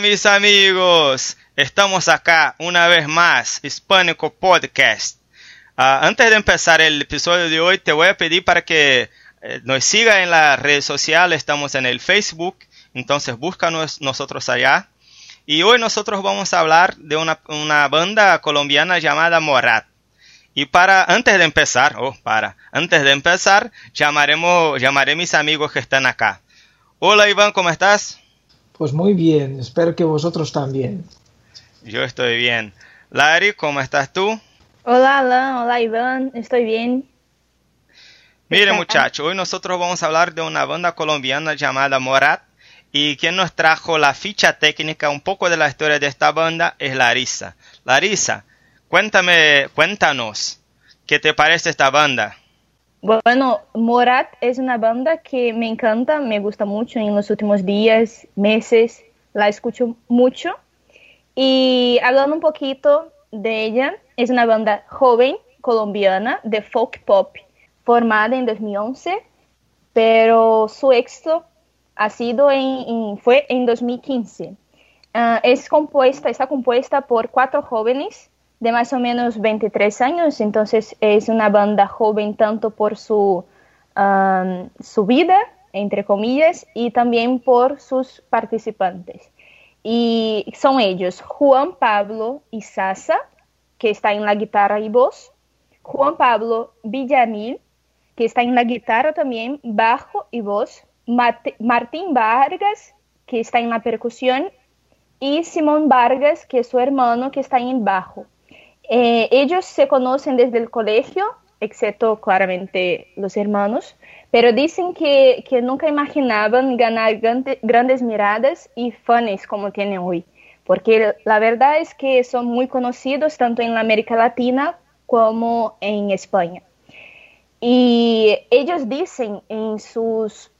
Mis amigos, estamos acá una vez más, Hispánico Podcast. Uh, antes de empezar el episodio de hoy, te voy a pedir para que eh, nos siga en las redes sociales, estamos en el Facebook, entonces búscanos nosotros allá. Y hoy nosotros vamos a hablar de una, una banda colombiana llamada Morat. Y para, antes de empezar, oh, para, antes de empezar, llamaremos, llamaré a mis amigos que están acá. Hola Iván, ¿cómo estás? Pues muy bien, espero que vosotros también. Yo estoy bien. Lari, ¿cómo estás tú? Hola Alan, hola Iván, estoy bien. Mire muchacho, hoy nosotros vamos a hablar de una banda colombiana llamada Morat y quien nos trajo la ficha técnica, un poco de la historia de esta banda, es Larisa. Larisa, cuéntame, cuéntanos, ¿qué te parece esta banda? Bueno, Morat es una banda que me encanta, me gusta mucho en los últimos días, meses, la escucho mucho. Y hablando un poquito de ella, es una banda joven colombiana de folk pop formada en 2011, pero su éxito ha sido en, fue en 2015. Ah, es compuesta, está compuesta por cuatro jóvenes de más o menos 23 años, entonces es una banda joven tanto por su, su vida, entre comillas, y también por sus participantes. Y son ellos Juan Pablo y Sasa, que está en la guitarra y voz, Juan Pablo Villamil, que está en la guitarra también, bajo y voz, Martín Vargas, que está en la percusión, y Simón Vargas, que es su hermano, que está en bajo. Eh, ellos se conocen desde el colegio, excepto claramente los hermanos, pero dicen que, que nunca imaginaban ganar grandes miradas y fans como tienen hoy, porque la verdad es que son muy conocidos tanto en la América Latina como en España. Y ellos dicen en sus,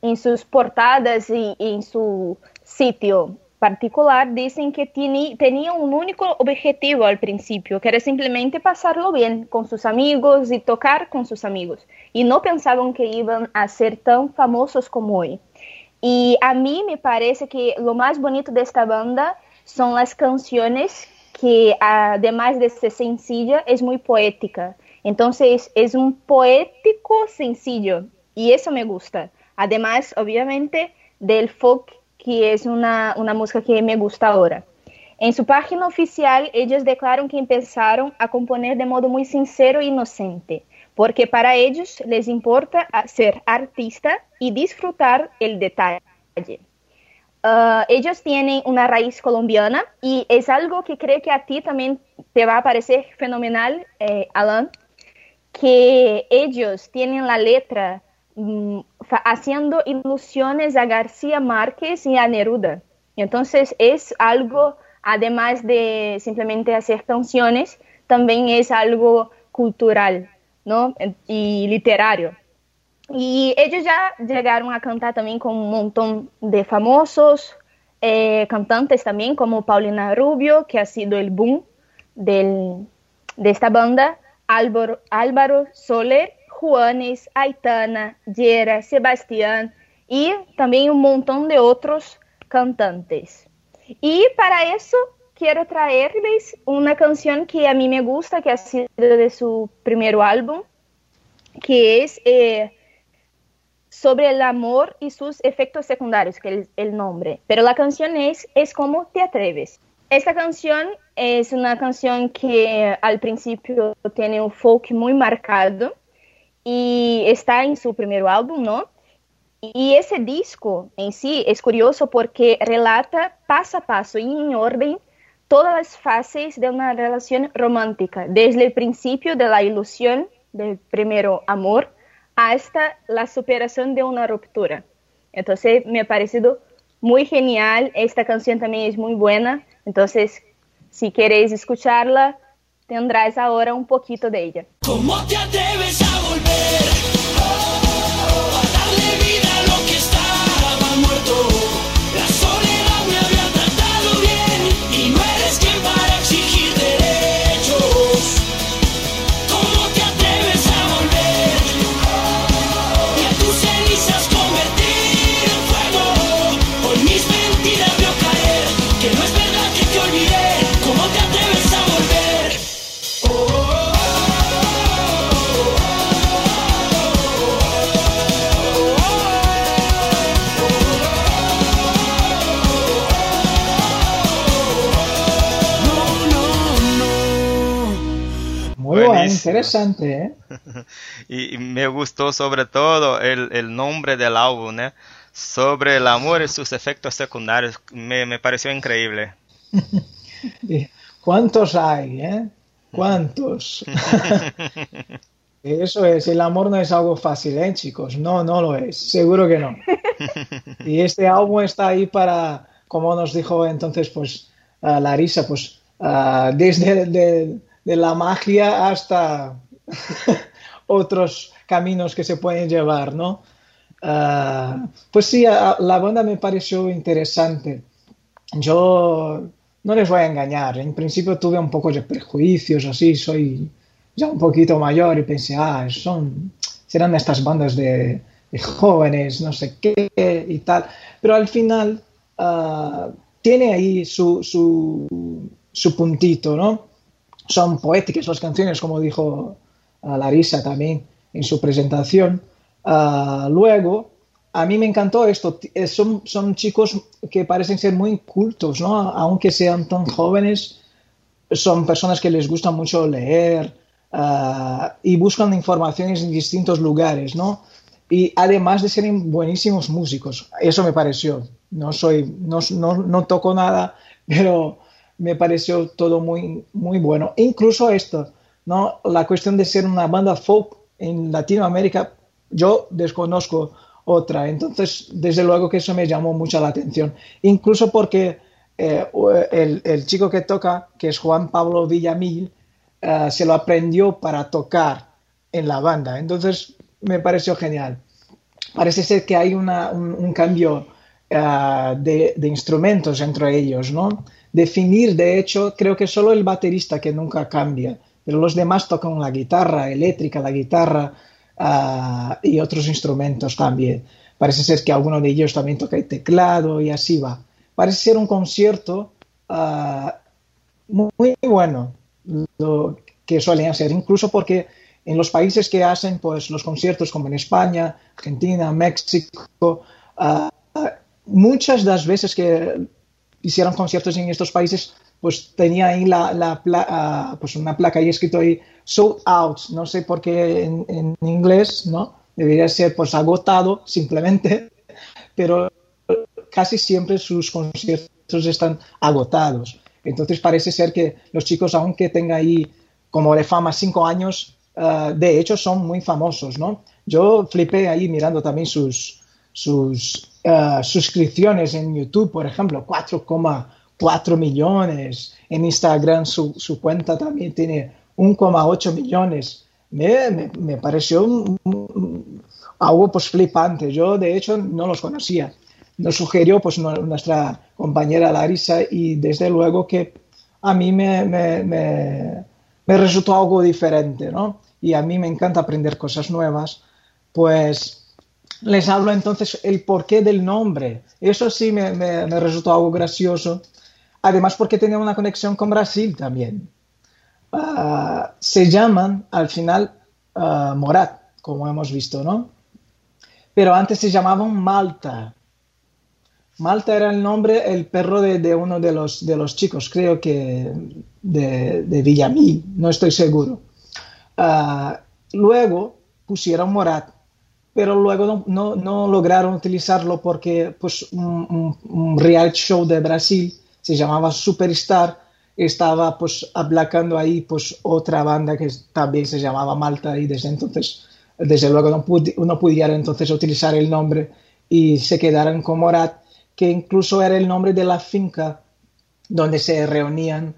en sus portadas y en su sitio particular dicen que tenía un único objetivo al principio, que era simplemente pasarlo bien con sus amigos y tocar con sus amigos. Y no pensaban que iban a ser tan famosos como hoy. Y a mí me parece que lo más bonito de esta banda son las canciones que además de ser sencilla, es muy poética. Entonces es un poético sencillo y eso me gusta. Además, obviamente, del folk que es una, una música que me gusta ahora. En su página oficial, ellos declaran que empezaron a componer de modo muy sincero e inocente, porque para ellos les importa ser artista y disfrutar el detalle. Uh, ellos tienen una raíz colombiana y es algo que creo que a ti también te va a parecer fenomenal, eh, Alan, que ellos tienen la letra Mm, haciendo ilusiones a García Márquez y a Neruda. Entonces es algo, además de simplemente hacer canciones, también es algo cultural ¿no? y literario. Y ellos ya llegaron a cantar también con un montón de famosos eh, cantantes también, como Paulina Rubio, que ha sido el boom del, de esta banda, Álvaro, Álvaro Soler Juanes, Aitana, Yera, Sebastián y también un montón de otros cantantes. Y para eso quiero traerles una canción que a mí me gusta, que ha sido de su primer álbum, que es eh, sobre el amor y sus efectos secundarios, que es el nombre. Pero la canción es Es como te atreves. Esta canción es una canción que al principio tiene un folk muy marcado y está en su primer álbum, ¿no? Y ese disco en sí es curioso porque relata paso a paso y en orden todas las fases de una relación romántica, desde el principio de la ilusión del primer amor hasta la superación de una ruptura. Entonces me ha parecido muy genial, esta canción también es muy buena, entonces si queréis escucharla, tendrás ahora un poquito de ella. ¿Cómo interesante, ¿eh? y, me gustó sobre todo el, el nombre del álbum, ¿eh? Sobre el amor y sus efectos secundarios. Me, me pareció increíble. ¿Cuántos hay, eh? ¿Cuántos? Eso es, el amor no es algo fácil, ¿eh, chicos? No, no lo es, seguro que no. Y este álbum está ahí para, como nos dijo entonces, pues, Larisa, pues, desde de, la magia hasta otros caminos que se pueden llevar, ¿no? Ah, pues sí, la banda me pareció interesante. Yo no les voy a engañar, en principio tuve un poco de prejuicios, así, soy ya un poquito mayor y pensé, ah, son, serán estas bandas de, jóvenes, no sé qué y tal, pero al final ah, tiene ahí su, su, puntito, ¿no? Son poéticas las canciones, como dijo ah, Larisa también en su presentación. Ah, luego, a mí me encantó esto. Eh, son, son chicos que parecen ser muy cultos, ¿no? Aunque sean tan jóvenes, son personas que les gusta mucho leer ah, y buscan informaciones en distintos lugares, ¿no? Y además de ser buenísimos músicos, eso me pareció. No soy, no, no, no toco nada, pero me pareció todo muy, muy bueno. incluso esto, ¿no? La cuestión de ser una banda folk en Latinoamérica, yo desconozco otra. Entonces, desde luego que eso me llamó mucho la atención. Incluso porque eh, el, chico que toca, que es Juan Pablo Villamil, eh, se lo aprendió para tocar en la banda. Entonces, me pareció genial. Parece ser que hay un, cambio eh, de, instrumentos entre ellos, ¿no? Definir, de hecho, creo que solo el baterista que nunca cambia, pero los demás tocan la guitarra eléctrica, la guitarra Ah, y otros instrumentos también. Parece ser que alguno de ellos también toca el teclado y así va. Parece ser un concierto ah, muy, bueno lo que suelen hacer, incluso porque en los países que hacen pues los conciertos como en España, Argentina, México, ah, muchas de las veces que hicieron conciertos en estos países pues tenía ahí la, la pues una placa ahí escrito ahí sold out, no sé por qué en, inglés, ¿no? Debería ser pues agotado simplemente, pero casi siempre sus conciertos están agotados. Entonces parece ser que los chicos, aunque tengan ahí como de fama cinco años, eh, de hecho son muy famosos, ¿no? Yo flipé ahí mirando también sus, sus eh, suscripciones en YouTube, por ejemplo, 4,4 millones. En Instagram su, su cuenta también tiene 1,8 millones. Me, me, pareció algo pues flipante. Yo de hecho no los conocía. Nos sugirió pues nuestra compañera Larisa y desde luego que a mí me, me, me, resultó algo diferente, ¿no? Y a mí me encanta aprender cosas nuevas. Pues les hablo entonces el porqué del nombre. Eso sí me, me, resultó algo gracioso. Además porque tenía una conexión con Brasil también. Ah, se llaman al final uh, Morat, como hemos visto, ¿no? Pero antes se llamaban Malta. Malta era el nombre, el perro de, uno de los, de los chicos, creo que de, de Villamil, no estoy seguro. Uh, luego pusieron Morat, pero luego no, no, lograron utilizarlo porque pues, un, un, reality show de Brasil se llamaba Superstar estaba pues aplacando ahí pues otra banda que también se llamaba Malta y desde entonces desde luego no, no pudieron entonces utilizar el nombre y se quedaron con Morat que incluso era el nombre de la finca donde se reunían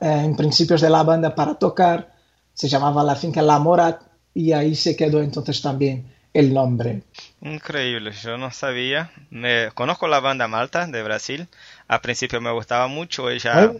en principios de la banda para tocar se llamaba la finca La Morat y ahí se quedó entonces también el nombre. Increíble, yo no sabía. Me conozco la banda Malta de Brasil. Al principio me gustaba mucho, ella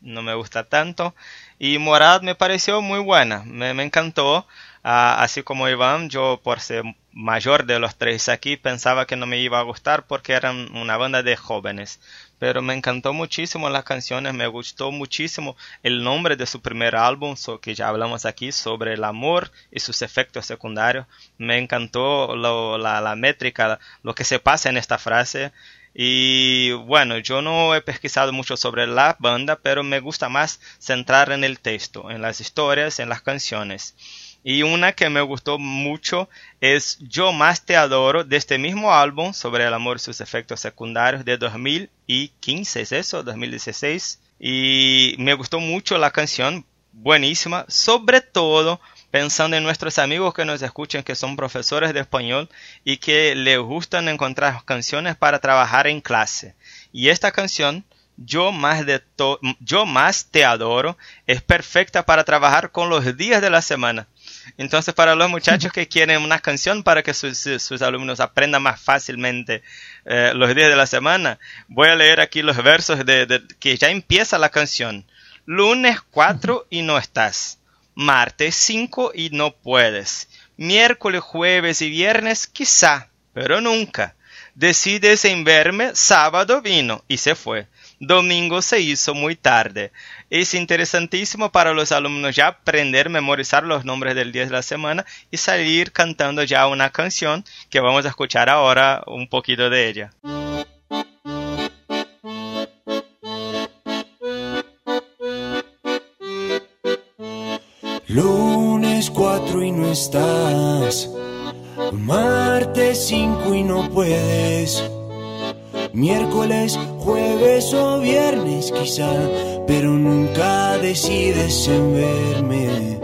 no me gusta tanto. Y Morad me pareció muy buena, me, encantó. Ah, así como Iván, yo por ser mayor de los tres aquí pensaba que no me iba a gustar porque eran una banda de jóvenes pero me encantó muchísimo las canciones, me gustó muchísimo el nombre de su primer álbum, que ya hablamos aquí, sobre el amor y sus efectos secundarios. Me encantó la, métrica, lo que se pasa en esta frase Y bueno, yo no he pesquisado mucho sobre la banda, pero me gusta más centrar en el texto, en las historias, en las canciones. Y una que me gustó mucho es Yo más te adoro de este mismo álbum sobre el amor y sus efectos secundarios de 2015, ¿es eso? 2016. Y me gustó mucho la canción, buenísima, sobre todo pensando en nuestros amigos que nos escuchan que son profesores de español y que les gustan encontrar canciones para trabajar en clase. Y esta canción yo más, de yo más te adoro es perfecta para trabajar con los días de la semana. Entonces, para los muchachos que quieren una canción para que sus, alumnos aprendan más fácilmente eh, los días de la semana, voy a leer aquí los versos de, que ya empieza la canción. Lunes 4 y no estás. Martes 5 y no puedes. Miércoles, jueves y viernes quizá, pero nunca. Decides en verme, sábado vino y se fue domingo se hizo muy tarde. Es interesantísimo para los alumnos ya aprender, memorizar los nombres del día de la semana y salir cantando ya una canción que vamos a escuchar ahora un poquito de ella. Lunes 4 y no estás. Martes 5 y no puedes miércoles, jueves o viernes quizá, pero nunca decides en verme.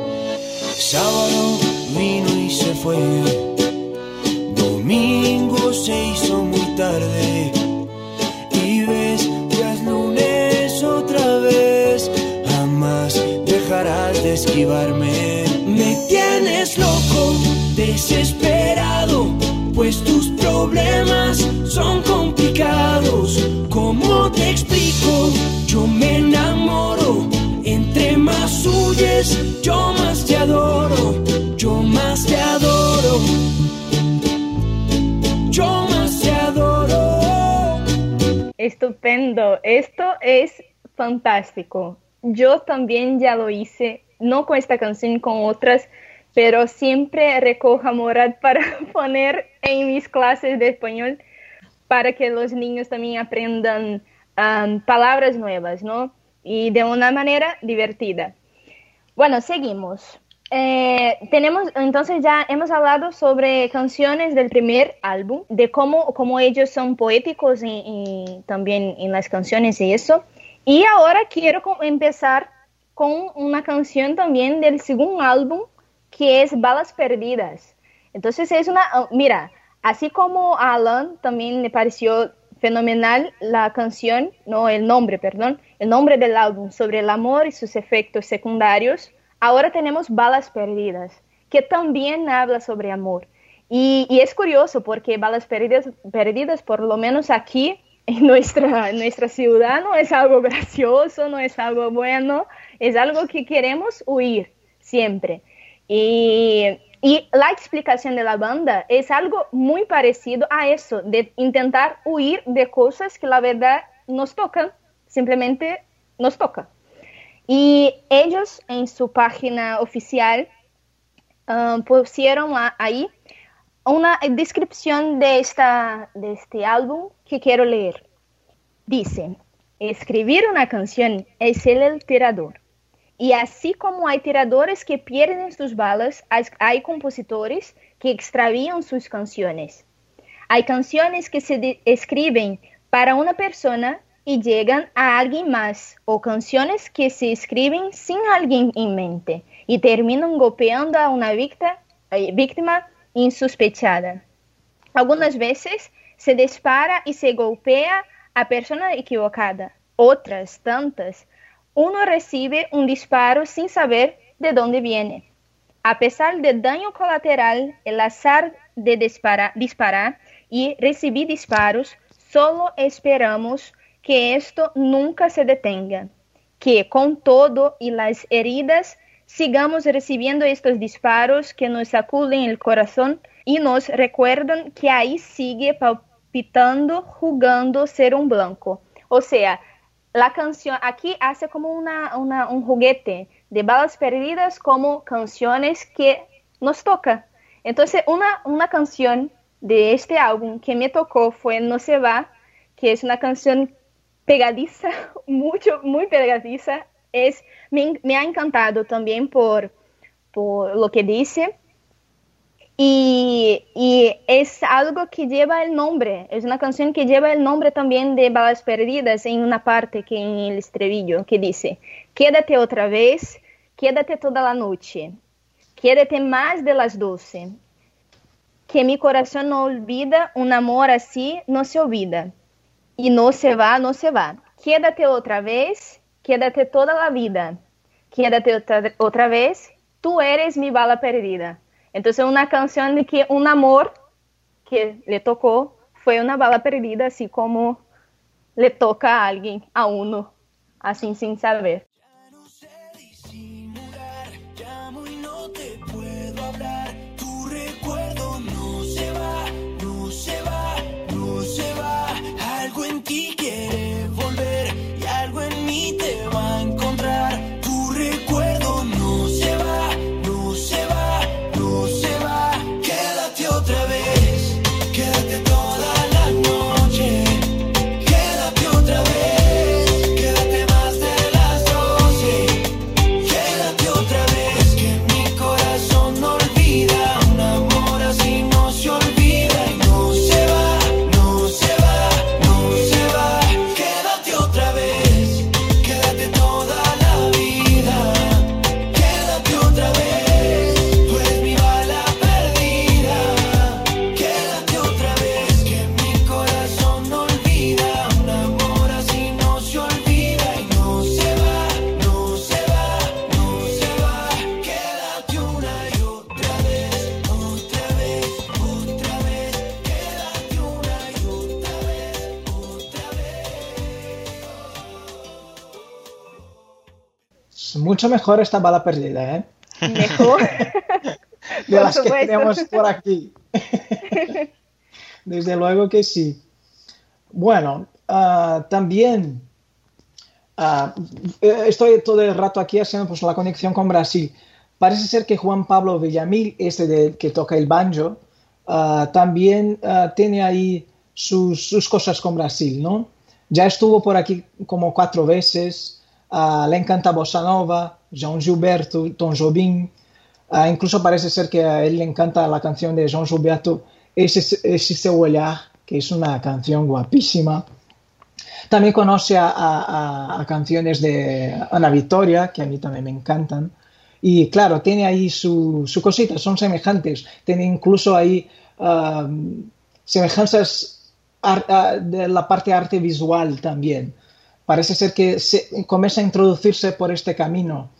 Sábado vino y se fue, domingo se hizo muy tarde y ves ya es lunes otra vez, jamás dejarás de esquivarme. Me tienes loco, desesperado, pues tus problemas. ¿Cómo te explico? Yo me enamoro. Entre más yo más te adoro. Yo más te adoro. Yo más te adoro. Estupendo. Esto es fantástico. Yo también ya lo hice, no con esta canción, con otras pero siempre recojo Morat para poner en mis clases de español para que los niños también aprendan um, palabras nuevas, ¿no? Y de una manera divertida. Bueno, seguimos. Eh, tenemos, entonces ya hemos hablado sobre canciones del primer álbum, de cómo, cómo ellos son poéticos y, también en las canciones y eso. Y ahora quiero empezar con una canción también del segundo álbum que es Balas Perdidas. Entonces es una, oh, mira, así como a Alan también le pareció fenomenal la canción, no el nombre, perdón, el nombre del álbum sobre el amor y sus efectos secundarios, ahora tenemos Balas Perdidas, que también habla sobre amor. Y, es curioso porque Balas Perdidas, perdidas, por lo menos aquí en nuestra, en nuestra ciudad, no es algo gracioso, no es algo bueno, es algo que queremos huir siempre. Y, la explicación de la banda es algo muy parecido a eso, de intentar huir de cosas que la verdad nos tocan, simplemente nos toca. Y ellos en su página oficial um, pusieron ahí una descripción de, esta, de este álbum que quiero leer. Dice, escribir una canción es el alterador y así como hay tiradores que pierden sus balas, hay compositores que extravían sus canciones. Hay canciones que se escriben para una persona y llegan a alguien más, o canciones que se escriben sin alguien en mente y terminan golpeando a una víctima, eh, víctima insospechada. Algunas veces se dispara y se golpea a persona equivocada. Otras tantas uno recibe un disparo sin saber de dónde viene. A pesar del daño colateral, el azar de disparar y recibir disparos, solo esperamos que esto nunca se detenga, que con todo y las heridas sigamos recibiendo estos disparos que nos sacuden el corazón y nos recuerdan que ahí sigue palpitando, jugando ser un blanco. O sea, la canción aquí hace como una, un juguete de balas perdidas como canciones que nos toca. Entonces, una, una canción de este álbum que me tocó fue No se va, que es una canción pegadiza, mucho, muy pegadiza. Es, me, me ha encantado también por, por lo que dice. Y, es algo que lleva el nombre, es una canción que lleva el nombre también de Balas Perdidas en una parte que en el estribillo que dice, quédate otra vez, quédate toda la noche, quédate más de las doce, que mi corazón no olvida, un amor así no se olvida, y no se va, no se va, quédate otra vez, quédate toda la vida, quédate otra, otra vez, tú eres mi bala perdida. Entonces una canción de que un amor que le tocó fue una bala perdida, así como le toca a alguien, a uno, así sin saber. Mucho mejor esta bala perdida, ¿eh? Mejor. De Por las que tenemos por aquí. Desde luego que sí. Bueno, ah, también ah, eh, estoy todo el rato aquí haciendo pues, la conexión con Brasil. Parece ser que Juan Pablo Villamil, este de, que toca el banjo, ah, también tiene ahí sus, sus cosas con Brasil, ¿no? Ya estuvo por aquí como cuatro veces, ah, le encanta Bossa Nova, João Gilberto, Tom Jobim, Ah, incluso parece ser que a él le encanta la canción de João Gilberto, Ese, ese olhar, que es una canción guapísima. También conoce a, canciones de Ana Victoria, que a mí también me encantan. Y claro, tiene ahí su, su cosita, son semejantes. Tiene incluso ahí ah, semejanzas de la parte arte visual también. Parece ser que se, comienza a introducirse por este camino.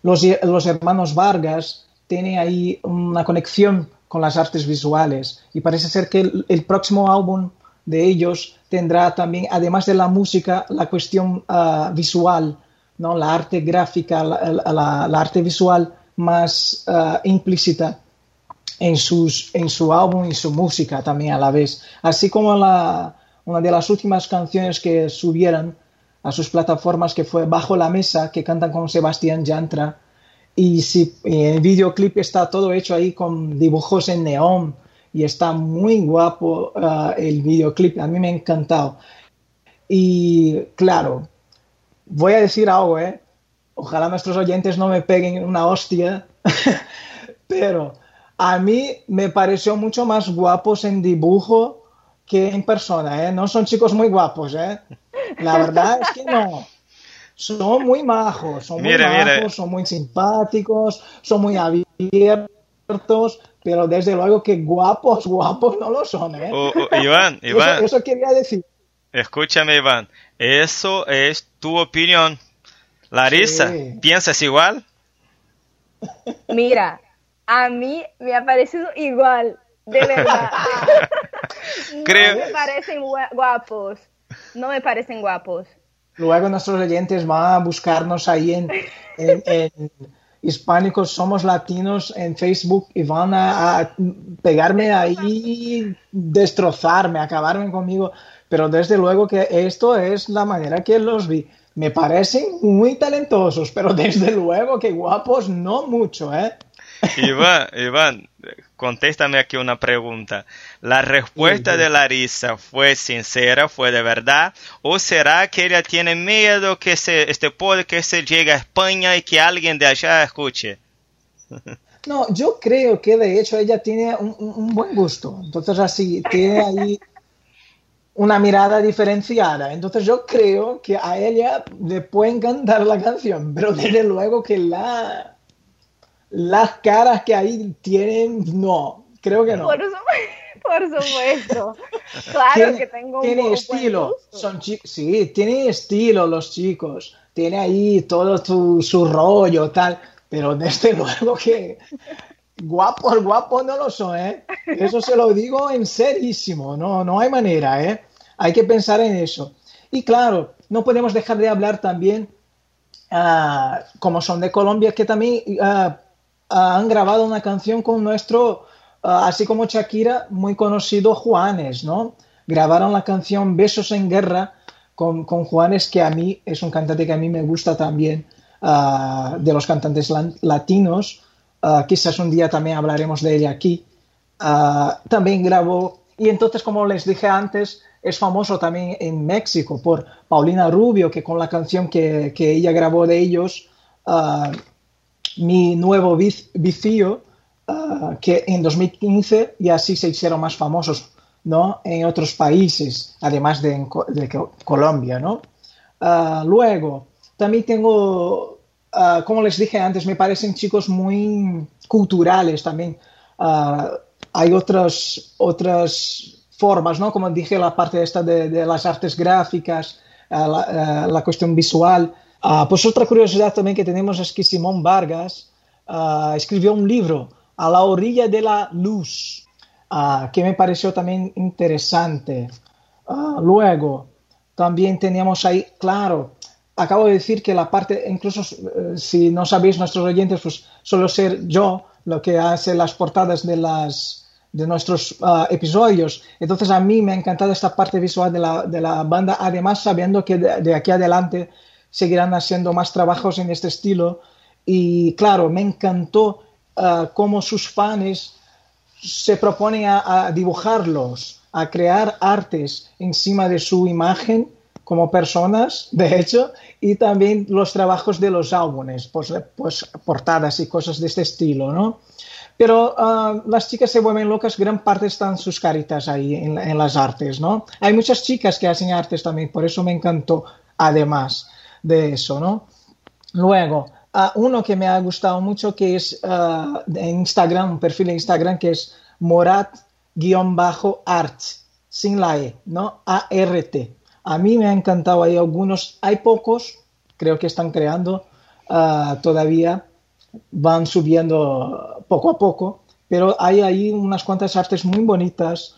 Los, hermanos Vargas tienen ahí una conexión con las artes visuales y parece ser que el, próximo álbum de ellos tendrá también, además de la música, la cuestión ah, visual, ¿no? la arte gráfica, la, arte visual más ah, implícita en, en su álbum y su música también a la vez. Así como la, una de las últimas canciones que subieron a sus plataformas que fue Bajo la Mesa, que cantan con Sebastián Yantra. Y, si, y el videoclip está todo hecho ahí con dibujos en neón y está muy guapo ah, el videoclip, a mí me ha encantado. Y claro, voy a decir algo, ¿eh? Ojalá nuestros oyentes no me peguen una hostia, pero a mí me pareció mucho más guapos en dibujo que en persona, ¿eh? No son chicos muy guapos, ¿eh? La verdad es que no. Son muy majos, son muy Mira, majos, mira. son muy simpáticos, son muy abiertos, pero desde luego que guapos, guapos no lo son, ¿eh? O- o- Iván, Eso, Iván, eso quería decir. escúchame, Iván. Eso es tu opinión. Larissa, Sí. ¿piensas igual? Mira, a mí me ha parecido igual, de verdad. Creo- No me parecen gua- guapos. No me parecen guapos. Luego nuestros oyentes van a buscarnos ahí en, en- en Hispánicos Somos Latinos en Facebook y van a, a pegarme ahí, destrozarme, acabarme conmigo. Pero desde luego que esto es la manera que los vi. Me parecen muy talentosos, pero desde luego que guapos no mucho, ¿eh? Iván, Iván, contéstame aquí una pregunta. ¿La respuesta Sí, sí. de Larissa fue sincera, fue de verdad? ¿O será que ella tiene miedo que se, este podcast se llegue a España y que alguien de allá escuche? No, yo creo que de hecho ella tiene un buen gusto. Entonces así, tiene ahí una mirada diferenciada. Entonces yo creo que a ella le puede encantar la canción, pero desde luego que la, las caras que ahí tienen, no, creo que no. Por, su- por supuesto. Claro que tengo un tiene estilo. Son sí, tiene estilo los chicos. Tiene ahí todo su, su rollo, tal. Pero desde luego que guapo al guapo no lo son, ¿eh? Eso se lo digo en serísimo. No, no hay manera, ¿eh? Hay que pensar en eso. Y claro, no podemos dejar de hablar también, ah, como son de Colombia, que también ah, han grabado una canción con nuestro, ah, así como Shakira, muy conocido Juanes, ¿no? Grabaron la canción Besos en Guerra con, con Juanes, que a mí es un cantante que a mí me gusta también, ah, de los cantantes latinos. Ah, quizás un día también hablaremos de ella aquí. Ah, también grabó, y entonces, como les dije antes, es famoso también en México por Paulina Rubio, que con la canción que, que ella grabó de ellos, ah, Mi Nuevo Vic- Vicio, ah, que en 2015 y así se hicieron más famosos ¿no? en otros países, además de, en Colombia. ¿no? Ah, luego, también tengo, ah, como les dije antes, me parecen chicos muy culturales también. Hay otras, otras formas, ¿no? Como dije, la parte esta de, las artes gráficas, la cuestión visual. Ah, pues otra curiosidad también que tenemos es que Simón Vargas ah, escribió un libro, A la orilla de la luz, ah, que me pareció también interesante. Luego, también teníamos ahí, claro, acabo de decir que la parte, incluso eh, si no sabéis nuestros oyentes, pues suelo ser yo lo que hace las portadas de las de nuestros episodios. Entonces a mí me ha encantado esta parte visual de la, de la banda, además sabiendo que de aquí adelante seguirán haciendo más trabajos en este estilo. Y claro, me encantó ah, cómo sus fans se proponen a, dibujarlos, a crear artes encima de su imagen como personas, de hecho, y también los trabajos de los álbumes, pues, pues portadas y cosas de este estilo, ¿no? Pero ah, las chicas se vuelven locas, gran parte están sus caritas ahí en, en las artes, ¿no? Hay muchas chicas que hacen artes también, por eso me encantó, además de eso, ¿no? Luego, ah, uno que me ha gustado mucho que es en Instagram, un perfil de Instagram que es Morat-art, sin la E, ¿no? A-R-T. A mí me ha encantado, hay algunos, hay pocos, creo que están creando ah, todavía, van subiendo poco a poco, pero hay ahí unas cuantas artes muy bonitas.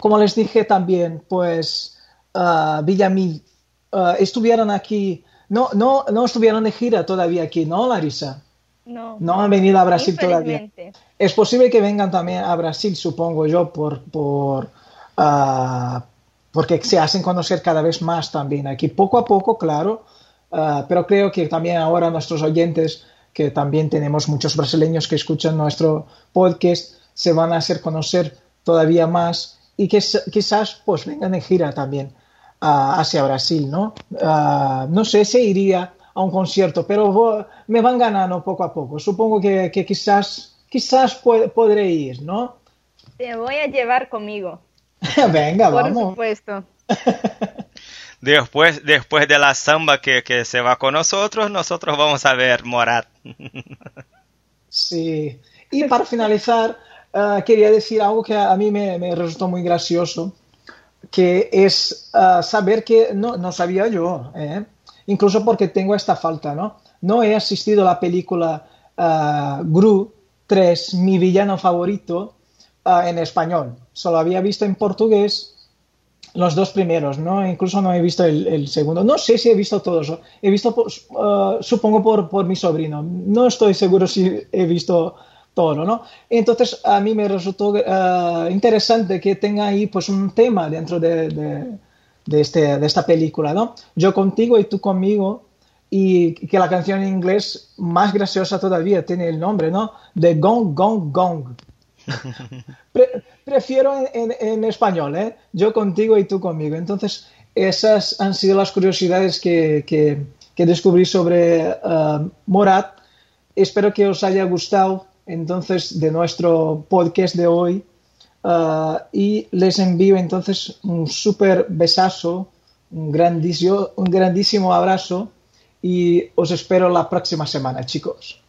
Como les dije también, pues ah, Villamil ah, estuvieron aquí, no, no, no estuvieron de gira todavía aquí, ¿no, Larisa? No, No han venido a Brasil todavía. Es posible que vengan también a Brasil, supongo yo, por, por, ah, porque se hacen conocer cada vez más también aquí, poco a poco, claro, ah, pero creo que también ahora nuestros oyentes, que también tenemos muchos brasileños que escuchan nuestro podcast, se van a hacer conocer todavía más y que quizás pues vengan de gira también hacia Brasil, ¿no? Ah, no sé si iría a un concierto, pero me van ganando poco a poco. Supongo que, que quizás, quizás podré ir, ¿no? Te voy a llevar conmigo, Venga, por vamos. supuesto. Después, después de la samba que, que se va con nosotros, nosotros vamos a ver Morat. Sí. Y para finalizar, ah, quería decir algo que a mí me, me resultó muy gracioso, que es ah, saber que no, no sabía yo, ¿eh? incluso porque tengo esta falta, ¿no? No he asistido a la película ah, Gru 3, mi villano favorito, ah, en español. Solo había visto en portugués los dos primeros, ¿no? Incluso no he visto el, el segundo. No sé si he visto todos. He visto, uh, supongo, por, por mi sobrino. No estoy seguro si he visto todo, ¿no? Entonces, a mí me resultó uh, interesante que tenga ahí, pues, un tema dentro de, de, de este, de esta película, ¿no? Yo contigo y tú conmigo. y que la canción en inglés más graciosa todavía tiene el nombre, ¿no? De Gong Gong Gong. Pre- prefiero en, en- en español, ¿eh? Yo contigo y tú conmigo. Entonces, esas han sido las curiosidades que, que- que descubrí sobre eh, Morat. Espero que os haya gustado entonces de nuestro podcast de hoy. Uh, y les envío entonces un súper besazo, un grandísimo, un grandísimo abrazo y os espero la próxima semana, chicos.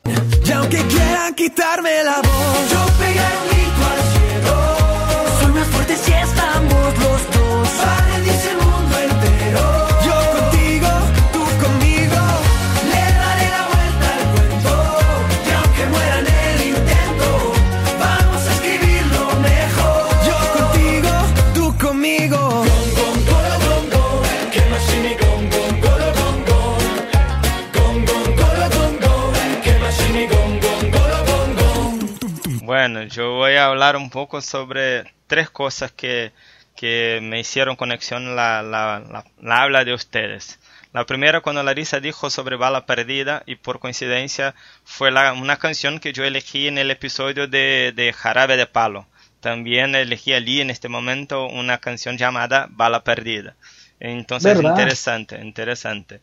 Bueno, yo voy a hablar un poco sobre tres cosas que, que me hicieron conexión la, la, la, la habla de ustedes. La primera cuando Larisa dijo sobre Bala Perdida y por coincidencia fue la, una canción que yo elegí en el episodio de, de Jarabe de Palo. También elegí allí en este momento una canción llamada Bala Perdida. Entonces, ¿Verdad? interesante, interesante.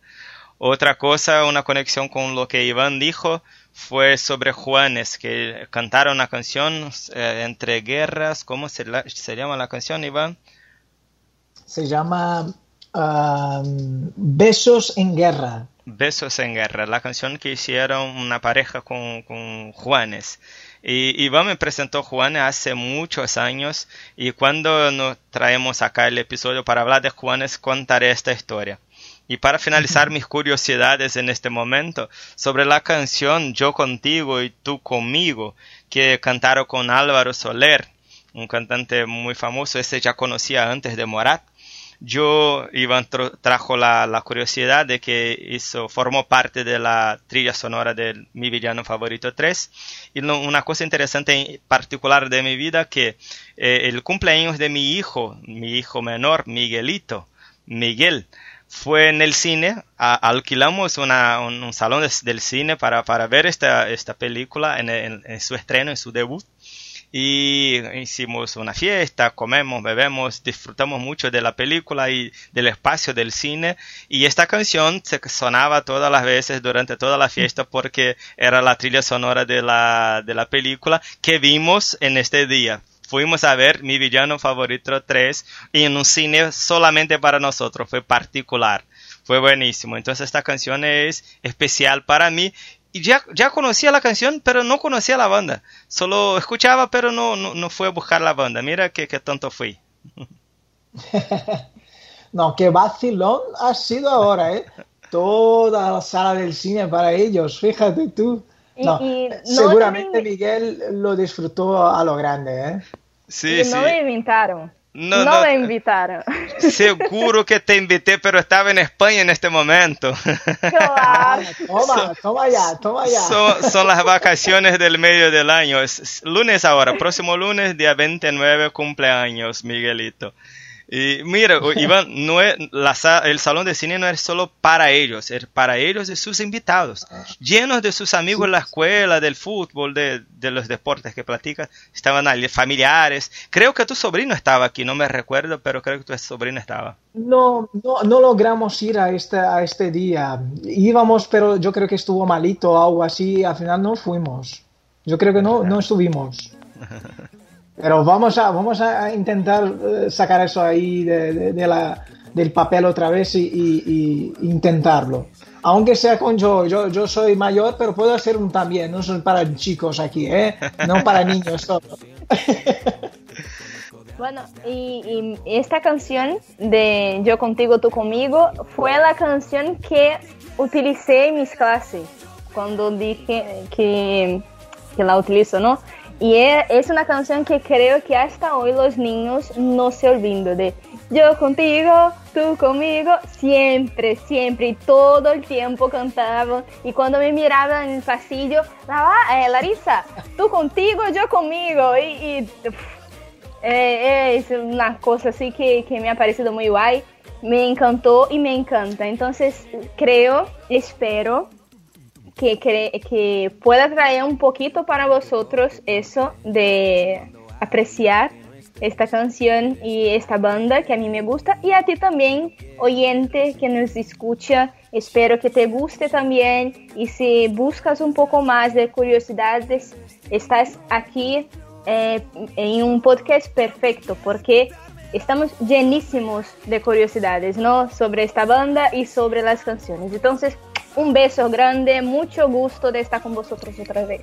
Otra cosa, una conexión con lo que Iván dijo, fue sobre Juanes, que cantaron una canción eh, entre guerras. ¿Cómo se, la- se llama la canción, Iván? Se llama um, Besos en Guerra. Besos en Guerra, la canción que hicieron una pareja con, con Juanes. Y Iván me presentó Juanes hace muchos años y cuando nos traemos acá el episodio para hablar de Juanes contaré esta historia. Y para finalizar mis curiosidades en este momento sobre la canción Yo contigo y tú conmigo que cantaron con Álvaro Soler, un cantante muy famoso, ese ya conocía antes de Morat. Yo, Iván trajo la, la curiosidad de que hizo, formó parte de la trilla sonora de Mi Villano Favorito 3. Y no- una cosa interesante en particular de mi vida que eh, el cumpleaños de mi hijo, mi hijo menor, Miguelito, Miguel, fue en el cine, alquilamos un, salón del cine para, ver esta, película en su estreno, en su debut. Y hicimos una fiesta, comemos, bebemos, disfrutamos mucho de la película y del espacio del cine. Y esta canción se sonaba todas las veces durante toda la fiesta porque era la trilla sonora de la, de la película que vimos en este día. Fuimos a ver Mi Villano Favorito 3 en un cine solamente para nosotros, fue particular, fue buenísimo. Entonces esta canción es especial para mí y ya, ya conocía la canción, pero no conocía la banda. Solo escuchaba, pero no, no, no fue a buscar la banda. Mira qué, qué tonto fui. No, qué vacilón ha sido ahora, ¿eh? Toda la sala del cine para ellos, fíjate tú. Y- No, y no seguramente también- Miguel lo disfrutó a lo grande, ¿eh? Sí, sí. no me invitaron. No, No, no. me invitaron. Seguro que te invité, pero estaba en España en este momento. Claro. Toma, toma ya, toma ya. Son, son las vacaciones del medio del año. Es es lunes ahora, próximo lunes, día 29, cumpleaños, Miguelito. Y mira, Iván, no es, la el salón de cine no es solo para ellos, es para ellos y sus invitados, llenos de sus amigos en la escuela, del fútbol, de, de los deportes que practicas, estaban allí, familiares. Creo que tu sobrino estaba aquí, no me recuerdo, pero creo que tu sobrino estaba. No, no, no logramos ir a este, a este día. Íbamos, pero yo creo que estuvo malito o algo así. Al final no fuimos. Yo creo que no, no estuvimos. Pero vamos a, vamos a intentar eh, sacar eso ahí de, de- de la, del papel otra vez y, y- y intentarlo. Aunque sea con yo, yo, yo soy mayor, pero puedo hacer un también. No soy para chicos aquí, ¿eh? No para niños solo. Bueno, y, y esta canción de Yo contigo, tú conmigo fue la canción que utilicé en mis clases cuando dije que, que la utilizo, ¿no? Y es una canción que creo que hasta hoy los niños no se olvidan de Yo contigo, tú conmigo, siempre, siempre, todo el tiempo cantaban. Y cuando me miraban en el pasillo, "La- eh, Larissa, tú contigo, yo conmigo. Y, y, é, é isso, uma coisa assim que, que me ha parecido muy guay. me encantó y me encanta. Entonces creo, espero que, que, pueda traer un poquito para vosotros eso de apreciar esta canción y esta banda que a mí me gusta y a ti también, oyente que nos escucha. Espero que te guste también y si buscas un poco más de curiosidades, estás aquí eh, en un podcast perfecto porque estamos llenísimos de curiosidades, ¿no? Sobre esta banda y sobre las canciones. Entonces, un beso grande, mucho gusto de estar con vosotros otra vez.